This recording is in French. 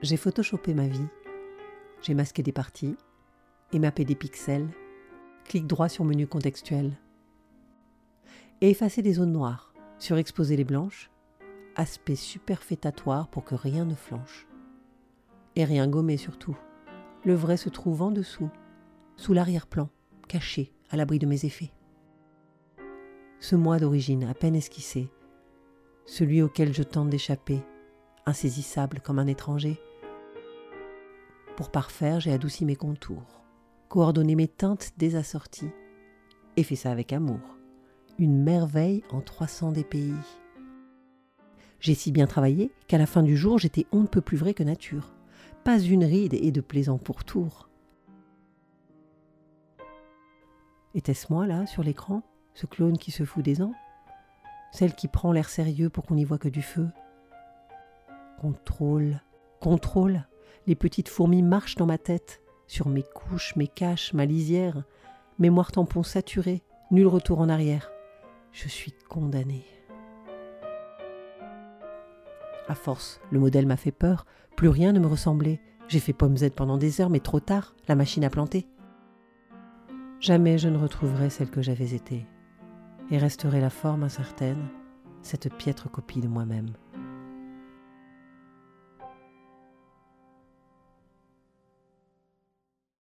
J'ai photoshopé ma vie, j'ai masqué des parties, émappé des pixels, clic droit sur menu contextuel, et effacé des zones noires, surexposé les blanches, aspect superfétatoire pour que rien ne flanche. Et rien gommé surtout. Le vrai se trouve en dessous, sous l'arrière-plan, caché, à l'abri de mes effets. Ce moi d'origine à peine esquissé, celui auquel je tente d'échapper, insaisissable comme un étranger. Pour parfaire, j'ai adouci mes contours, coordonné mes teintes désassorties, et fait ça avec amour. Une merveille en 300 des pays. J'ai si bien travaillé qu'à la fin du jour, j'étais on ne peut plus vrai que nature. Pas une ride et de plaisant pourtour. Était-ce moi, là, sur l'écran, ce clone qui se fout des ans? Celle qui prend l'air sérieux pour qu'on n'y voit que du feu? Contrôle, contrôle, les petites fourmis marchent dans ma tête, sur mes couches, mes caches, ma lisière, mémoire tampon saturée, nul retour en arrière. Je suis condamnée. À force, le modèle m'a fait peur, plus rien ne me ressemblait. J'ai fait pomme Z pendant des heures, mais trop tard, la machine a planté. Jamais je ne retrouverai celle que j'avais été, et resterai la forme incertaine, cette piètre copie de moi-même.